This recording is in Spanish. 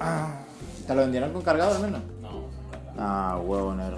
Ah, ¿Te lo vendieron con cargado al menos? No, Ah, huevón, es.